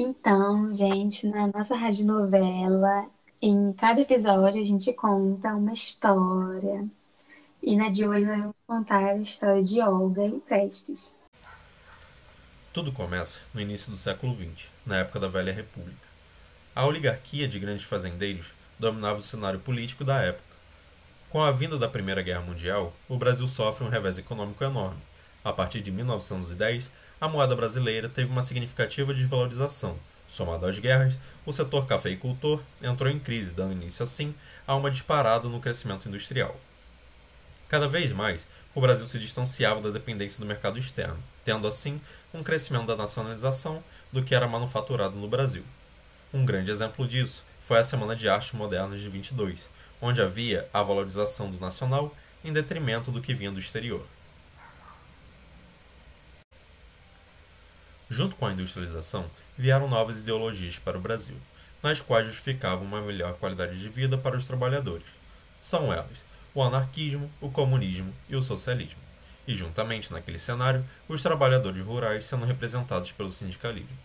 Então, gente, na nossa radionovela, em cada episódio a gente conta uma história. E na de hoje nós vamos contar a história de Olga e Prestes. Tudo começa no início do século XX, na época da Velha República. A oligarquia de grandes fazendeiros dominava o cenário político da época. Com a vinda da Primeira Guerra Mundial, o Brasil sofre um revés econômico enorme. A partir de 1910, a moeda brasileira teve uma significativa desvalorização. Somado às guerras, o setor cafeicultor entrou em crise, dando início assim a uma disparada no crescimento industrial. Cada vez mais, o Brasil se distanciava da dependência do mercado externo, tendo assim um crescimento da nacionalização do que era manufaturado no Brasil. Um grande exemplo disso foi a Semana de Arte Moderna de 22, onde havia a valorização do nacional em detrimento do que vinha do exterior. Junto com a industrialização, vieram novas ideologias para o Brasil, nas quais justificavam uma melhor qualidade de vida para os trabalhadores. São elas o anarquismo, o comunismo e o socialismo. E, juntamente naquele cenário, os trabalhadores rurais sendo representados pelo sindicalismo.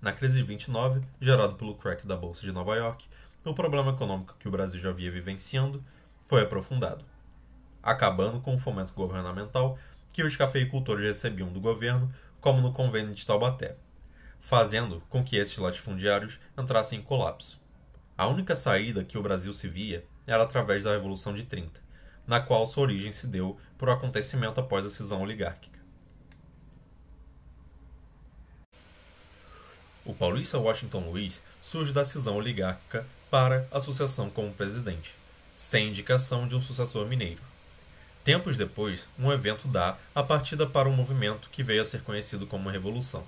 Na crise de 29, gerado pelo crack da Bolsa de Nova York, o problema econômico que o Brasil já havia vivenciando foi aprofundado, acabando com o fomento governamental que os cafeicultores recebiam do governo, como no convênio de Taubaté, fazendo com que esses latifundiários entrassem em colapso. A única saída que o Brasil se via era através da Revolução de 30, na qual sua origem se deu por um acontecimento após a cisão oligárquica. O paulista Washington Luiz surge da cisão oligárquica para a sucessão como presidente, sem indicação de um sucessor mineiro. Tempos depois, um evento dá a partida para um movimento que veio a ser conhecido como Revolução.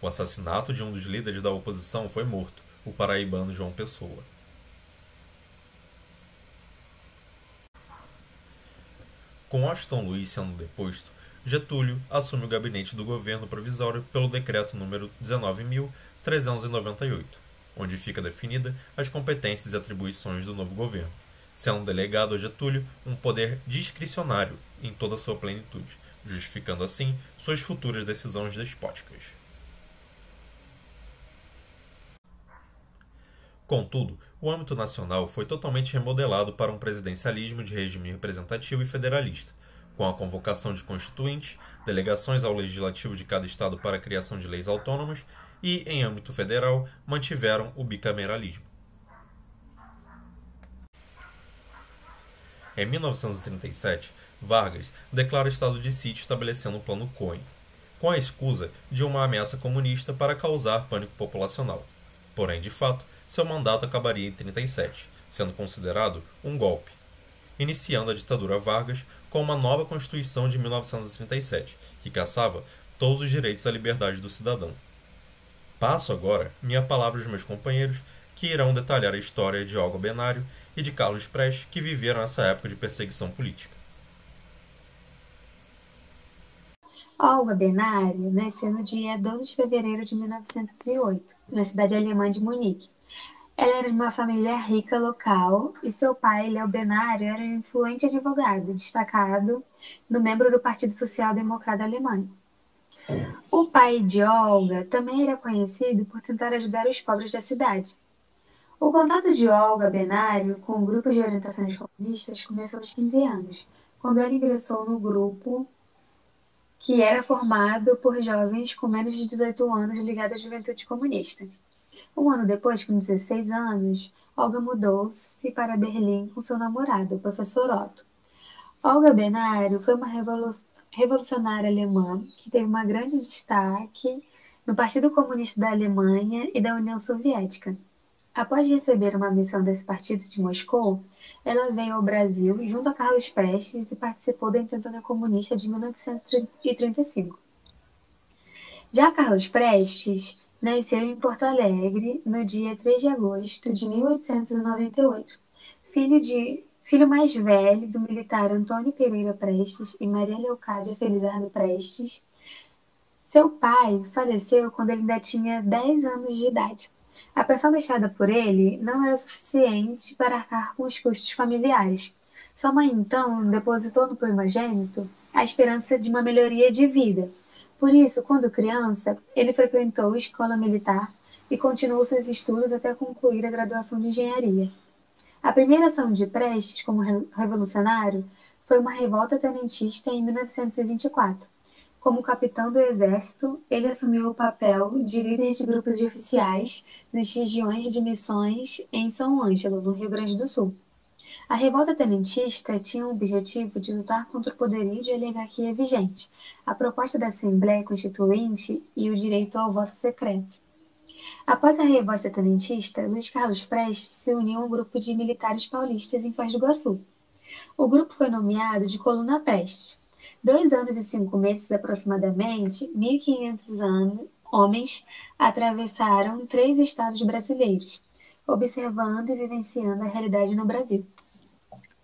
O assassinato de um dos líderes da oposição foi morto, o paraibano João Pessoa. Com Washington Luiz sendo deposto, Getúlio assume o gabinete do governo provisório pelo decreto número 19.398, onde fica definida as competências e atribuições do novo governo sendo delegado a Getúlio um poder discricionário em toda sua plenitude, justificando assim suas futuras decisões despóticas. Contudo, o âmbito nacional foi totalmente remodelado para um presidencialismo de regime representativo e federalista, com a convocação de constituintes, delegações ao legislativo de cada estado para a criação de leis autônomas e, em âmbito federal, mantiveram o bicameralismo. Em 1937, Vargas declara estado de sítio estabelecendo o Plano Cohen, com a escusa de uma ameaça comunista para causar pânico populacional. Porém, de fato, seu mandato acabaria em 37, sendo considerado um golpe, iniciando a ditadura Vargas com uma nova Constituição de 1937, que caçava todos os direitos à liberdade do cidadão. Passo agora minha palavra aos meus companheiros, que irão detalhar a história de Olga Benário e de Carlos Prestes, que viveram essa época de perseguição política. Olga Benário nasceu no dia 12 de fevereiro de 1908, na cidade alemã de Munique. Ela era de uma família rica local e seu pai, Léo Benário, era um influente advogado, destacado no membro do Partido Social Democrata Alemão. O pai de Olga também era conhecido por tentar ajudar os pobres da cidade. O contato de Olga Benário com grupos de orientações comunistas começou aos 15 anos, quando ela ingressou no grupo que era formado por jovens com menos de 18 anos ligados à juventude comunista. Um ano depois, com 16 anos, Olga mudou-se para Berlim com seu namorado, o professor Otto. Olga Benário foi uma revolucionária alemã que teve um grande destaque no Partido Comunista da Alemanha e da União Soviética. Após receber uma missão desse partido de Moscou, ela veio ao Brasil junto a Carlos Prestes e participou da Intentona Comunista de 1935. Já Carlos Prestes nasceu em Porto Alegre no dia 3 de agosto de 1898, filho, de, filho mais velho do militar Antônio Pereira Prestes e Maria Leocádia Felizardo Prestes. Seu pai faleceu quando ele ainda tinha 10 anos de idade. A pensão deixada por ele não era suficiente para arcar com os custos familiares. Sua mãe, então, depositou no primogênito a esperança de uma melhoria de vida, Por isso, quando criança, ele frequentou a escola militar e continuou seus estudos até concluir a graduação de engenharia. A primeira ação de Prestes como revolucionário foi uma revolta tenentista em 1924. Como capitão do exército, ele assumiu o papel de líder de grupos de oficiais nas regiões de missões em São Ângelo, no Rio Grande do Sul. A revolta tenentista tinha o objetivo de lutar contra o poderio de oligarquia vigente, a proposta da Assembleia Constituinte e o direito ao voto secreto. Após a revolta tenentista, Luiz Carlos Prestes se uniu a um grupo de militares paulistas em Foz do Iguaçu. O grupo foi nomeado de Coluna Prestes. Dois anos e cinco meses aproximadamente, 1.500 homens atravessaram três estados brasileiros, observando e vivenciando a realidade no Brasil.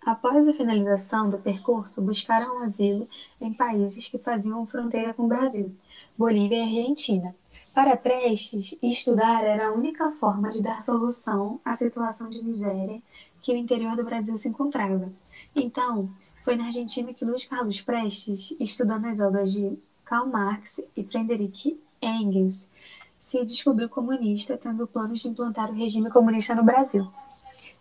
Após a finalização do percurso, buscaram asilo em países que faziam fronteira com o Brasil, Bolívia e Argentina. Para Prestes, estudar era a única forma de dar solução à situação de miséria que o interior do Brasil se encontrava. Então, foi na Argentina que Luiz Carlos Prestes, estudando as obras de Karl Marx e Friedrich Engels, se descobriu comunista, tendo planos de implantar o regime comunista no Brasil.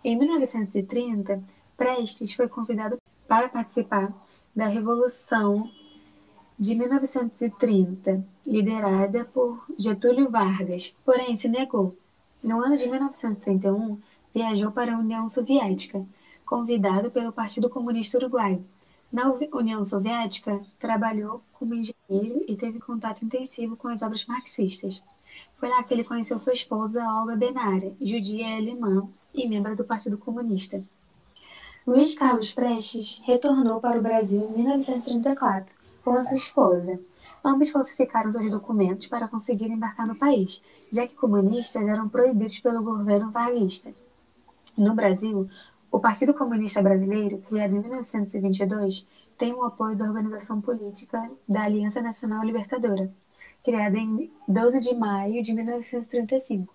Em 1930, Prestes foi convidado para participar da Revolução de 1930, liderada por Getúlio Vargas, porém se negou. No ano de 1931, viajou para a União Soviética, convidado pelo Partido Comunista Uruguaio. Na União Soviética, trabalhou como engenheiro e teve contato intensivo com as obras marxistas. Foi lá que ele conheceu sua esposa Olga Benária, judia e alemã e membro do Partido Comunista. Luiz Carlos Prestes retornou para o Brasil em 1934 com a sua esposa. Ambos falsificaram seus documentos para conseguir embarcar no país, já que comunistas eram proibidos pelo governo varguista. No Brasil, o Partido Comunista Brasileiro, criado em 1922, tem o apoio da organização política da Aliança Nacional Libertadora, criada em 12 de maio de 1935.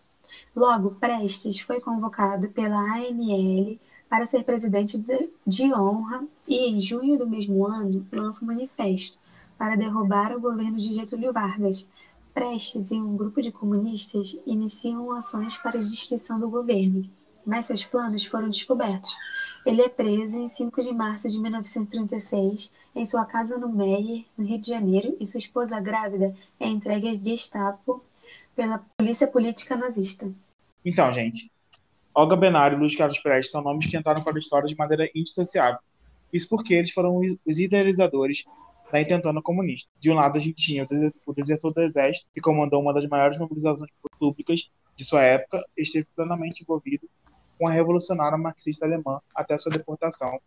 Logo, Prestes foi convocado pela ANL para ser presidente de honra e, em junho do mesmo ano, lança um manifesto para derrubar o governo de Getúlio Vargas. Prestes e um grupo de comunistas iniciam ações para a destruição do governo, mas seus planos foram descobertos. Ele é preso em 5 de março de 1936 em sua casa no Meyer, no Rio de Janeiro, e sua esposa grávida é entregue à Gestapo pela polícia política nazista. Então, gente, Olga Benário e Luiz Carlos Prestes são nomes que entraram para a história de maneira indissociável. Isso porque eles foram os idealizadores da intentona comunista. De um lado, a gente tinha o desertor do exército, que comandou uma das maiores mobilizações públicas de sua época esteve plenamente envolvido com a revolucionária marxista alemã até sua deportação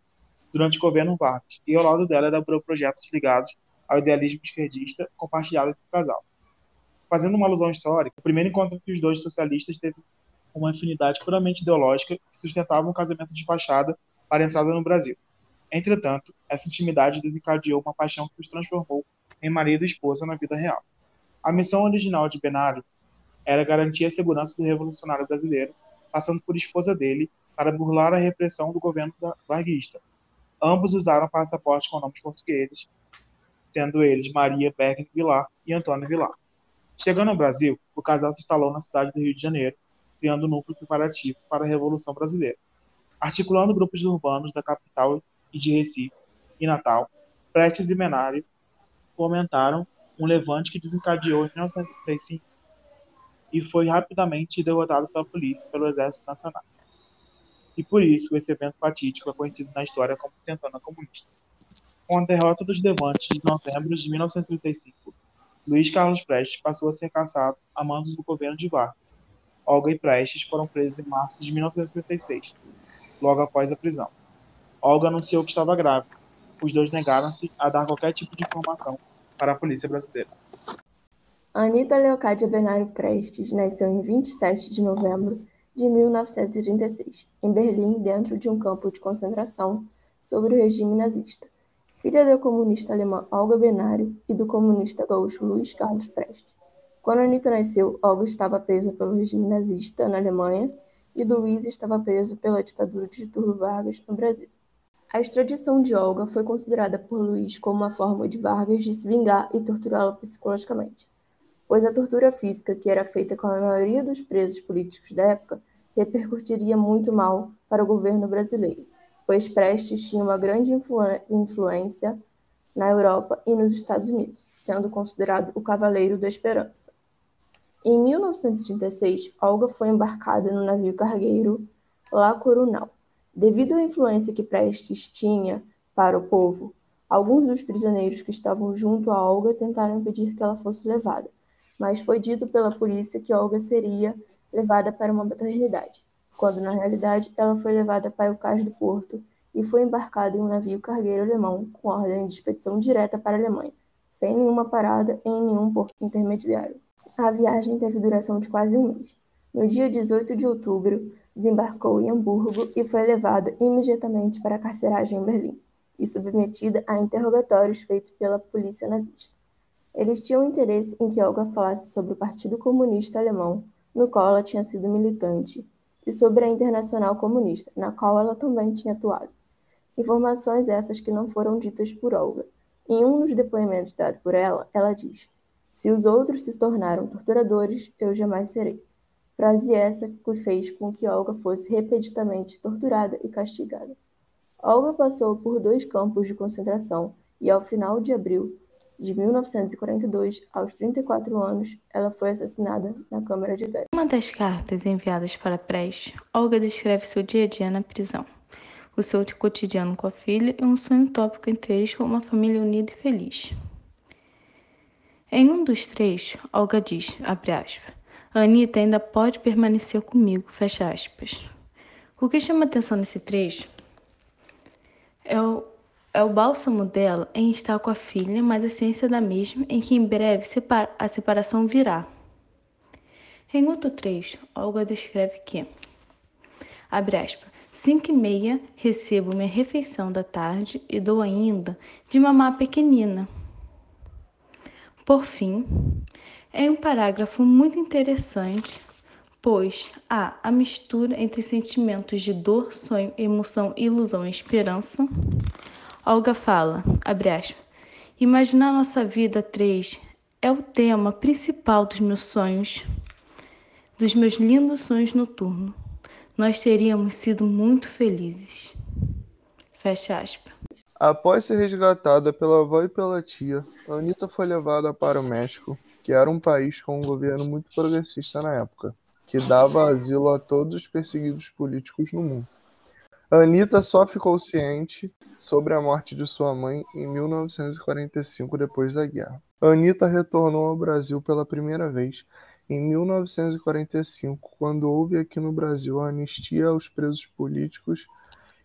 durante o governo Vargas. E ao lado dela elaborou projetos ligados ao idealismo esquerdista compartilhado entre o casal. Fazendo uma alusão histórica, o primeiro encontro entre os dois socialistas teve uma afinidade puramente ideológica que sustentava um casamento de fachada para a entrada no Brasil. Entretanto, essa intimidade desencadeou uma paixão que os transformou em marido e esposa na vida real. A missão original de Benário era garantir a segurança do revolucionário brasileiro, passando por esposa dele para burlar a repressão do governo varguista. Ambos usaram passaportes com nomes portugueses, tendo eles Maria Bergen Vilar e Antônio Vilar. Chegando ao Brasil, o casal se instalou na cidade do Rio de Janeiro criando um núcleo preparativo para a Revolução Brasileira. Articulando grupos urbanos da capital e de Recife e Natal, Prestes e Menário fomentaram um levante que desencadeou em 1935 e foi rapidamente derrotado pela polícia e pelo Exército Nacional. E por isso, esse evento fatídico é conhecido na história como Tentana Comunista. Com a derrota dos levantes de novembro de 1935, Luiz Carlos Prestes passou a ser caçado a mandos do governo de Vargas Olga e Prestes foram presos em março de 1936, logo após a prisão. Olga anunciou que estava grávida. Os dois negaram-se a dar qualquer tipo de informação para a polícia brasileira. Anita Leocádia Benário Prestes nasceu em 27 de novembro de 1936, em Berlim, dentro de um campo de concentração sob o regime nazista. Filha da comunista alemã Olga Benário e do comunista gaúcho Luiz Carlos Prestes. Quando Anita nasceu, Olga estava presa pelo regime nazista na Alemanha e Luiz estava preso pela ditadura de Getúlio Vargas no Brasil. A extradição de Olga foi considerada por Luiz como uma forma de Vargas de se vingar e torturá-la psicologicamente, pois a tortura física que era feita com a maioria dos presos políticos da época repercutiria muito mal para o governo brasileiro, pois Prestes tinha uma grande influ influência na Europa e nos Estados Unidos, sendo considerado o Cavaleiro da Esperança. Em 1936, Olga foi embarcada no navio cargueiro La Coronel. Devido à influência que Prestes tinha para o povo, alguns dos prisioneiros que estavam junto a Olga tentaram impedir que ela fosse levada, mas foi dito pela polícia que Olga seria levada para uma maternidade, quando na realidade ela foi levada para o cais do porto e foi embarcada em um navio cargueiro alemão com ordem de expedição direta para a Alemanha, sem nenhuma parada em nenhum porto intermediário. A viagem teve duração de quase um mês. No dia 18 de outubro, desembarcou em Hamburgo e foi levada imediatamente para a carceragem em Berlim e submetida a interrogatórios feitos pela polícia nazista. Eles tinham interesse em que Olga falasse sobre o Partido Comunista Alemão, no qual ela tinha sido militante, e sobre a Internacional Comunista, na qual ela também tinha atuado. Informações essas que não foram ditas por Olga. Em um dos depoimentos dados por ela, ela diz: se os outros se tornaram torturadores, eu jamais serei. Frase essa que fez com que Olga fosse repetidamente torturada e castigada. Olga passou por dois campos de concentração e, ao final de abril de 1942, aos 34 anos, ela foi assassinada na Câmara de Gás. Uma das cartas enviadas para Prestes, Olga descreve seu dia a dia na prisão, o seu cotidiano com a filha e um sonho utópico entre eles com uma família unida e feliz. Em um dos três, Olga diz, abre aspas, Anitta ainda pode permanecer comigo, fecha aspas. O que chama atenção nesse trecho é o, é o bálsamo dela em estar com a filha, mas a ciência da mesma em que em breve a separação virá. Em outro trecho, Olga descreve que, abre aspas, cinco e meia recebo minha refeição da tarde e dou ainda de mamar pequenina. Por fim, é um parágrafo muito interessante, pois há a mistura entre sentimentos de dor, sonho, emoção, ilusão e esperança. Olga fala, aspas, imaginar nossa vida três é o tema principal dos meus sonhos, dos meus lindos sonhos noturnos. Nós teríamos sido muito felizes. Fecha aspas. Após ser resgatada pela avó e pela tia, Anitta foi levada para o México, que era um país com um governo muito progressista na época, que dava asilo a todos os perseguidos políticos no mundo. Anitta só ficou ciente sobre a morte de sua mãe em 1945, depois da guerra. Anitta retornou ao Brasil pela primeira vez em 1945, quando houve aqui no Brasil a anistia aos presos políticos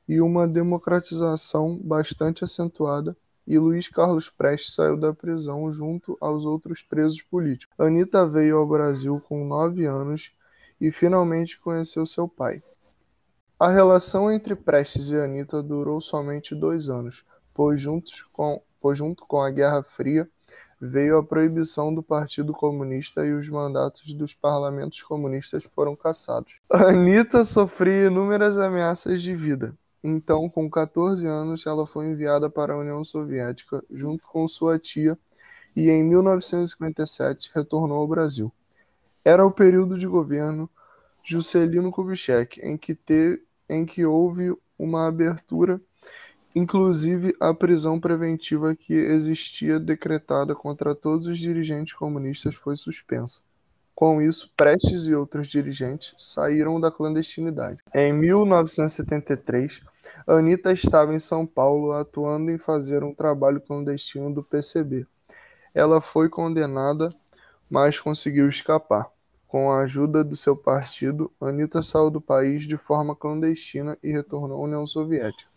e uma democratização bastante acentuada, e Luiz Carlos Prestes saiu da prisão junto aos outros presos políticos. Anitta veio ao Brasil com nove anos e finalmente conheceu seu pai. A relação entre Prestes e Anitta durou somente dois anos, pois, juntos com, pois junto com a Guerra Fria veio a proibição do Partido Comunista e os mandatos dos parlamentos comunistas foram cassados. Anitta sofria inúmeras ameaças de vida, então, com 14 anos, ela foi enviada para a União Soviética junto com sua tia e em 1957 retornou ao Brasil. Era o período de governo Juscelino Kubitschek, em que, te, em que houve uma abertura, inclusive a prisão preventiva que existia decretada contra todos os dirigentes comunistas foi suspensa. Com isso, Prestes e outros dirigentes saíram da clandestinidade. Em 1973, Anitta estava em São Paulo atuando em fazer um trabalho clandestino do PCB. Ela foi condenada, mas conseguiu escapar. Com a ajuda do seu partido, Anitta saiu do país de forma clandestina e retornou à União Soviética.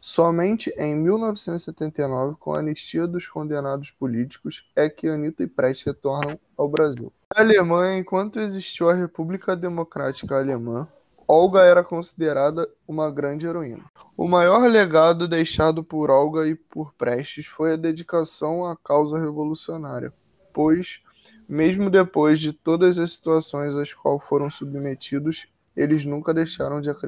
Somente em 1979, com a anistia dos condenados políticos, é que Anitta e Prestes retornam ao Brasil. Na Alemanha, enquanto existiu a República Democrática Alemã, Olga era considerada uma grande heroína. O maior legado deixado por Olga e por Prestes foi a dedicação à causa revolucionária, pois, mesmo depois de todas as situações às quais foram submetidos, eles nunca deixaram de acreditar.